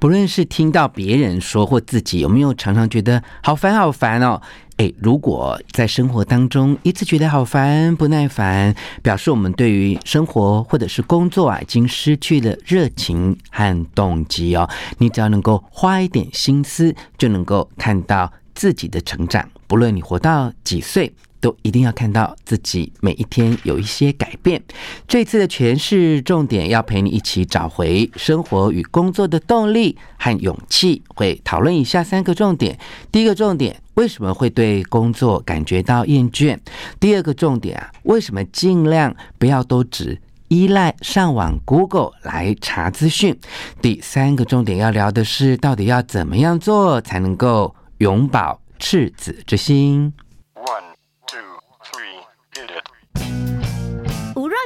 不论是听到别人说或自己，有没有常常觉得好烦好烦哦？诶，如果在生活当中一直觉得好烦不耐烦，表示我们对于生活或者是工作啊，已经失去了热情和动机哦。你只要能够花一点心思，就能够看到自己的成长。不论你活到几岁。都一定要看到自己每一天有一些改变。这次的诠释重点要陪你一起找回生活与工作的动力和勇气。会讨论以下三个重点：第一个重点，为什么会对工作感觉到厌倦？第二个重点啊，为什么尽量不要都只依赖上网 Google 来查资讯？第三个重点要聊的是，到底要怎么样做才能够永葆赤子之心？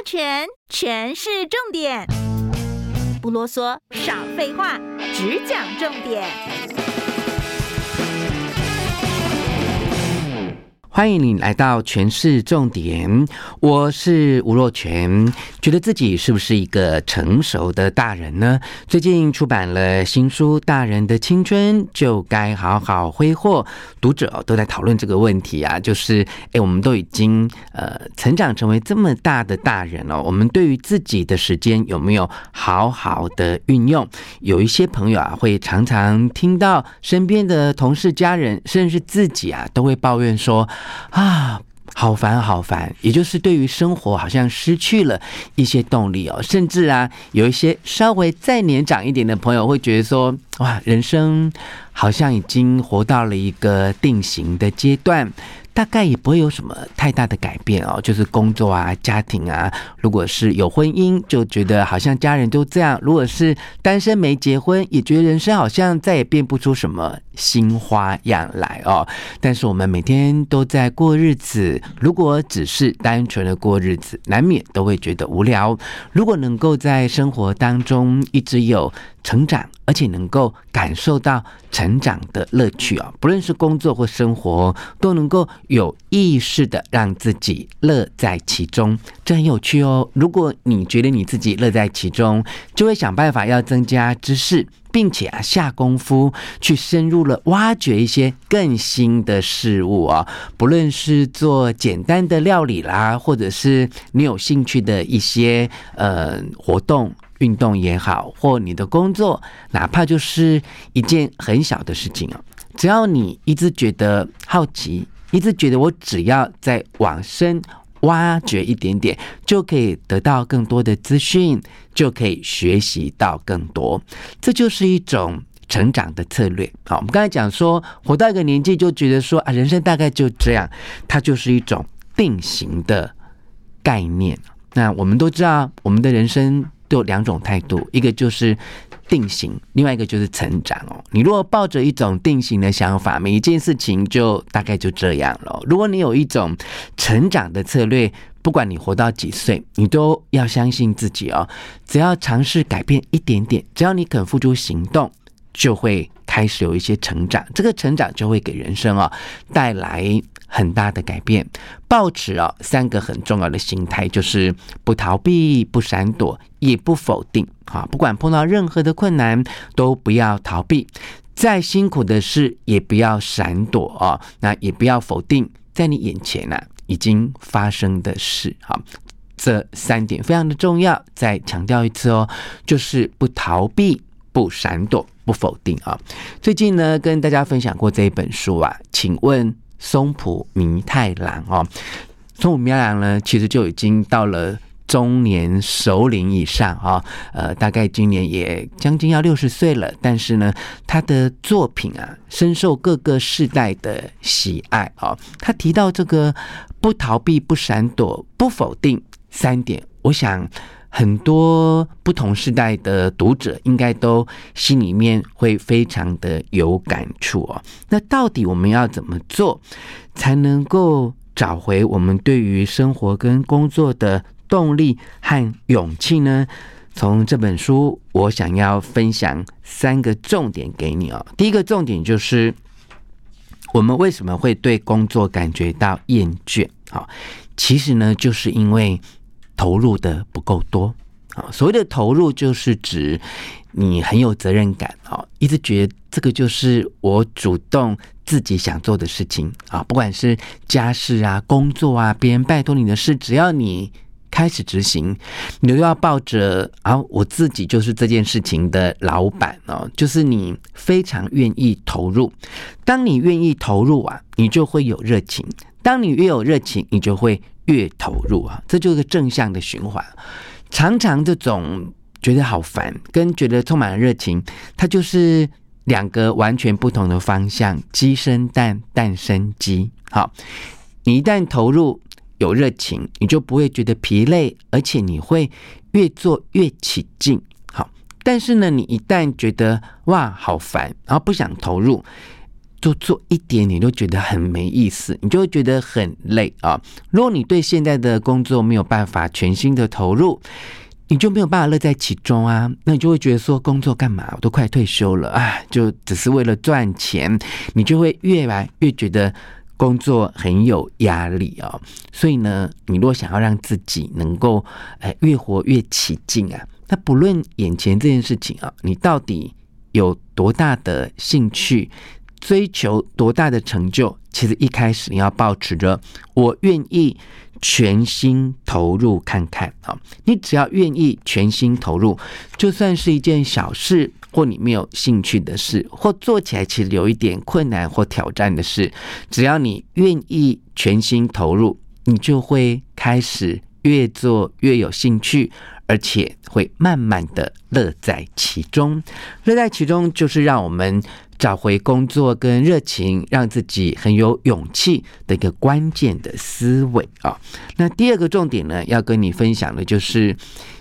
全全是重点，不啰嗦，少废话，只讲重点。欢迎你来到全市重点，我是吴若权。觉得自己是不是一个成熟的大人呢？最近出版了新书《大人的青春就该好好挥霍》，读者都在讨论这个问题啊，就是诶，我们都已经呃成长成为这么大的大人了，我们对于自己的时间有没有好好的运用？有一些朋友啊，会常常听到身边的同事、家人，甚至自己啊，都会抱怨说。啊，好烦，好烦！也就是对于生活好像失去了一些动力哦，甚至啊，有一些稍微再年长一点的朋友会觉得说，哇，人生好像已经活到了一个定型的阶段。大概也不会有什么太大的改变哦，就是工作啊、家庭啊。如果是有婚姻，就觉得好像家人都这样；如果是单身没结婚，也觉得人生好像再也变不出什么新花样来哦。但是我们每天都在过日子，如果只是单纯的过日子，难免都会觉得无聊。如果能够在生活当中一直有成长，而且能够感受到成长的乐趣啊，不论是工作或生活，都能够有意识的让自己乐在其中，这很有趣哦。如果你觉得你自己乐在其中，就会想办法要增加知识，并且啊下功夫去深入了挖掘一些更新的事物啊，不论是做简单的料理啦，或者是你有兴趣的一些呃活动。运动也好，或你的工作，哪怕就是一件很小的事情啊，只要你一直觉得好奇，一直觉得我只要再往深挖掘一点点，就可以得到更多的资讯，就可以学习到更多。这就是一种成长的策略。好，我们刚才讲说，活到一个年纪就觉得说啊，人生大概就这样，它就是一种定型的概念。那我们都知道，我们的人生。都有两种态度，一个就是定型，另外一个就是成长哦。你如果抱着一种定型的想法，每一件事情就大概就这样了。如果你有一种成长的策略，不管你活到几岁，你都要相信自己哦。只要尝试改变一点点，只要你肯付出行动，就会开始有一些成长。这个成长就会给人生哦带来。很大的改变，抱持啊三个很重要的心态，就是不逃避、不闪躲，也不否定。啊，不管碰到任何的困难，都不要逃避；再辛苦的事，也不要闪躲啊。那也不要否定在你眼前、啊、已经发生的事。好，这三点非常的重要，再强调一次哦，就是不逃避、不闪躲、不否定啊。最近呢，跟大家分享过这一本书啊，请问。松浦弥太郎哦，松浦弥太郎呢，其实就已经到了中年首领以上啊，呃，大概今年也将近要六十岁了。但是呢，他的作品啊，深受各个世代的喜爱啊。他提到这个不逃避、不闪躲、不否定三点，我想很多不同时代的读者应该都心里面会非常的有感触哦。那到底我们要怎么做，才能够找回我们对于生活跟工作的动力和勇气呢？从这本书，我想要分享三个重点给你哦。第一个重点就是，我们为什么会对工作感觉到厌倦？好，其实呢，就是因为。投入的不够多啊！所谓的投入，就是指你很有责任感啊，一直觉得这个就是我主动自己想做的事情啊，不管是家事啊、工作啊，别人拜托你的事，只要你开始执行，你都要抱着啊，我自己就是这件事情的老板哦，就是你非常愿意投入。当你愿意投入啊，你就会有热情；当你越有热情，你就会。越投入啊，这就是正向的循环。常常这种觉得好烦，跟觉得充满了热情，它就是两个完全不同的方向。鸡生蛋，蛋生鸡。好，你一旦投入有热情，你就不会觉得疲累，而且你会越做越起劲。好，但是呢，你一旦觉得哇好烦，然后不想投入。就做一点点都觉得很没意思，你就会觉得很累啊。如果你对现在的工作没有办法全心的投入，你就没有办法乐在其中啊。那你就会觉得说，工作干嘛？我都快退休了啊，就只是为了赚钱，你就会越来越觉得工作很有压力啊。所以呢，你如果想要让自己能够哎越活越起劲啊，那不论眼前这件事情啊，你到底有多大的兴趣？追求多大的成就，其实一开始你要抱持着我愿意全心投入看看啊！你只要愿意全心投入，就算是一件小事，或你没有兴趣的事，或做起来其实有一点困难或挑战的事，只要你愿意全心投入，你就会开始越做越有兴趣，而且会慢慢的乐在其中。乐在其中，就是让我们。找回工作跟热情，让自己很有勇气的一个关键的思维啊。那第二个重点呢，要跟你分享的就是，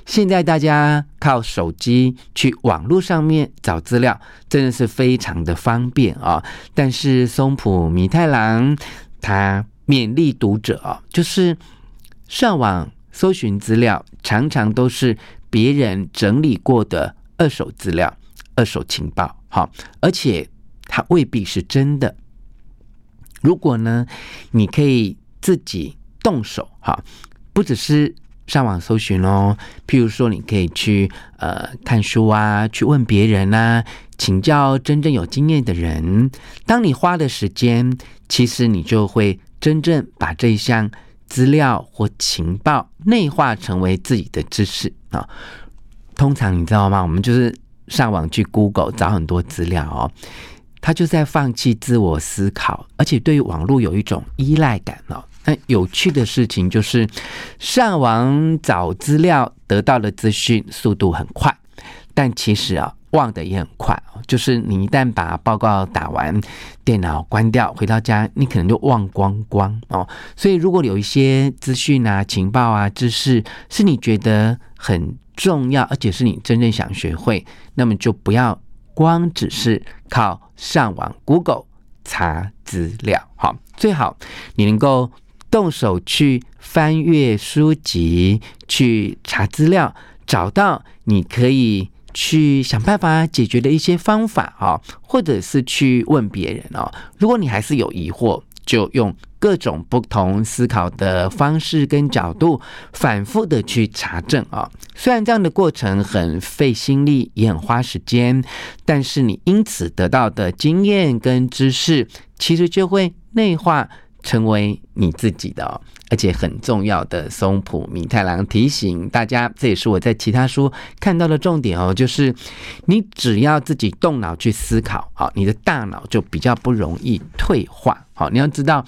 现在大家靠手机去网络上面找资料，真的是非常的方便啊。但是松浦弥太郎他勉励读者啊，就是上网搜寻资料，常常都是别人整理过的二手资料、二手情报，好，而且。它未必是真的。如果呢，你可以自己动手哈，不只是上网搜寻哦。譬如说，你可以去呃看书啊，去问别人啊，请教真正有经验的人。当你花的时间，其实你就会真正把这一项资料或情报内化成为自己的知识啊。通常你知道吗？我们就是上网去 Google 找很多资料哦。他就在放弃自我思考，而且对于网络有一种依赖感哦。那有趣的事情就是，上网找资料得到的资讯速度很快，但其实啊，忘得也很快。就是你一旦把报告打完，电脑关掉，回到家，你可能就忘光光哦。所以，如果有一些资讯啊、情报啊、知识是你觉得很重要，而且是你真正想学会，那么就不要。光只是靠上网 Google 查资料，好，最好你能够动手去翻阅书籍，去查资料，找到你可以去想办法解决的一些方法啊，或者是去问别人哦。如果你还是有疑惑，就用各种不同思考的方式跟角度，反复的去查证啊。虽然这样的过程很费心力，也很花时间，但是你因此得到的经验跟知识，其实就会内化成为你自己的。而且很重要的，松浦弥太郎提醒大家，这也是我在其他书看到的重点哦，就是你只要自己动脑去思考，好，你的大脑就比较不容易退化。好，你要知道，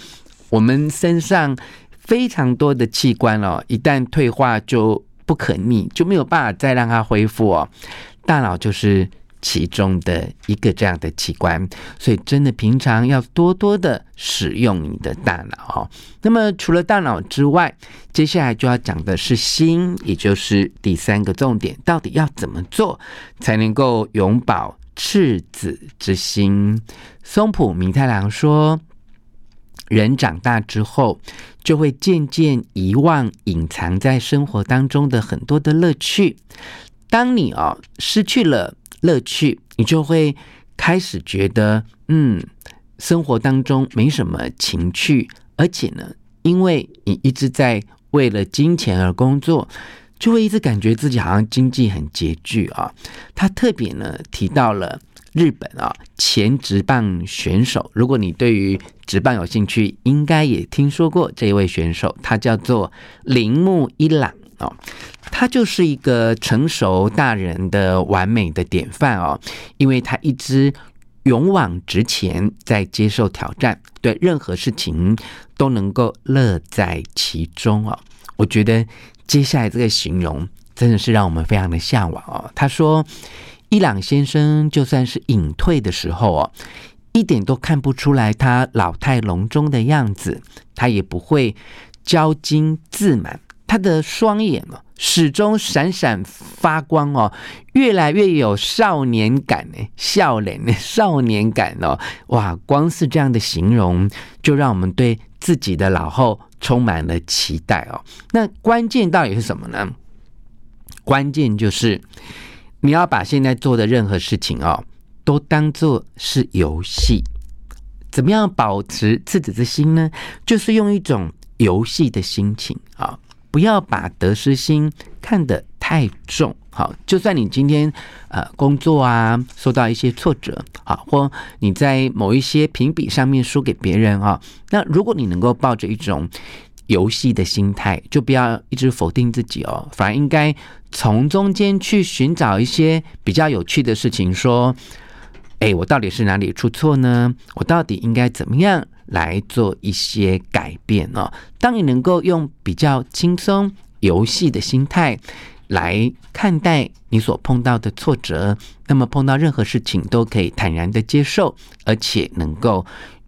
我们身上非常多的器官哦，一旦退化就不可逆，就没有办法再让它恢复哦。大脑就是其中的一个这样的器官，所以真的平常要多多的使用你的大脑哦。那么除了大脑之外，接下来就要讲的是心，也就是第三个重点，到底要怎么做才能够永葆赤子之心？松浦弥太郎说，人长大之后，就会渐渐遗忘隐藏在生活当中的很多的乐趣。当你哦失去了。乐趣，你就会开始觉得，嗯，生活当中没什么情趣，而且呢，因为你一直在为了金钱而工作，就会一直感觉自己好像经济很拮据啊。他特别呢提到了日本啊前职棒选手，如果你对于职棒有兴趣，应该也听说过这一位选手，他叫做铃木一朗哦。他就是一个成熟大人的完美的典范哦，因为他一直勇往直前，在接受挑战，对任何事情都能够乐在其中哦。我觉得接下来这个形容真的是让我们非常的向往哦。他说，伊朗先生就算是隐退的时候哦，一点都看不出来他老态龙钟的样子，他也不会骄矜自满。他的双眼哦，始终闪闪发光哦，越来越有少年感呢，笑脸呢少年感哦，哇！光是这样的形容，就让我们对自己的老后充满了期待哦。那关键到底是什么呢？关键就是你要把现在做的任何事情哦，都当做是游戏。怎么样保持赤子之心呢？就是用一种游戏的心情啊。不要把得失心看得太重，好，就算你今天呃工作啊受到一些挫折好，或你在某一些评比上面输给别人啊，那如果你能够抱着一种游戏的心态，就不要一直否定自己哦，反而应该从中间去寻找一些比较有趣的事情，说，哎，我到底是哪里出错呢？我到底应该怎么样？来做一些改变哦。当你能够用比较轻松游戏的心态来看待你所碰到的挫折，那么碰到任何事情都可以坦然的接受，而且能够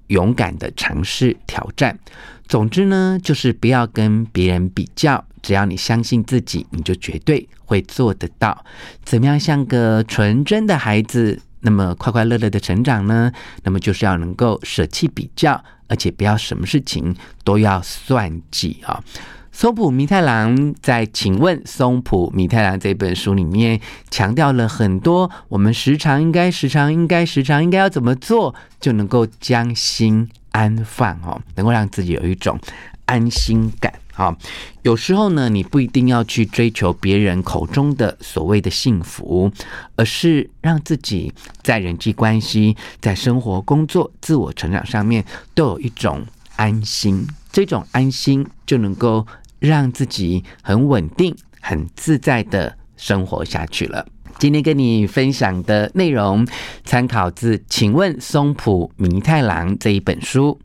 勇敢的尝试挑战。总之呢，就是不要跟别人比较，只要你相信自己，你就绝对会做得到。怎么样像个纯真的孩子？那么快快乐乐的成长呢？那么就是要能够舍弃比较，而且不要什么事情都要算计啊。松浦弥太郎在《请问松浦弥太郎》这本书里面强调了很多，我们时常应该、时常应该、时常应该要怎么做，就能够将心安放哦，能够让自己有一种安心感。好，有时候呢，你不一定要去追求别人口中的所谓的幸福，而是让自己在人际关系、在生活、工作、自我成长上面都有一种安心。这种安心就能够让自己很稳定、很自在的生活下去了。今天跟你分享的内容，参考自《请问松浦弥太郎》这一本书。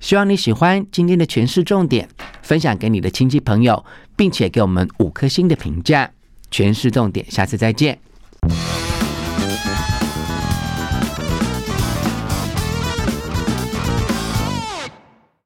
希望你喜欢今天的诠释重点，分享给你的亲戚朋友，并且给我们五颗星的评价。诠释重点，下次再见。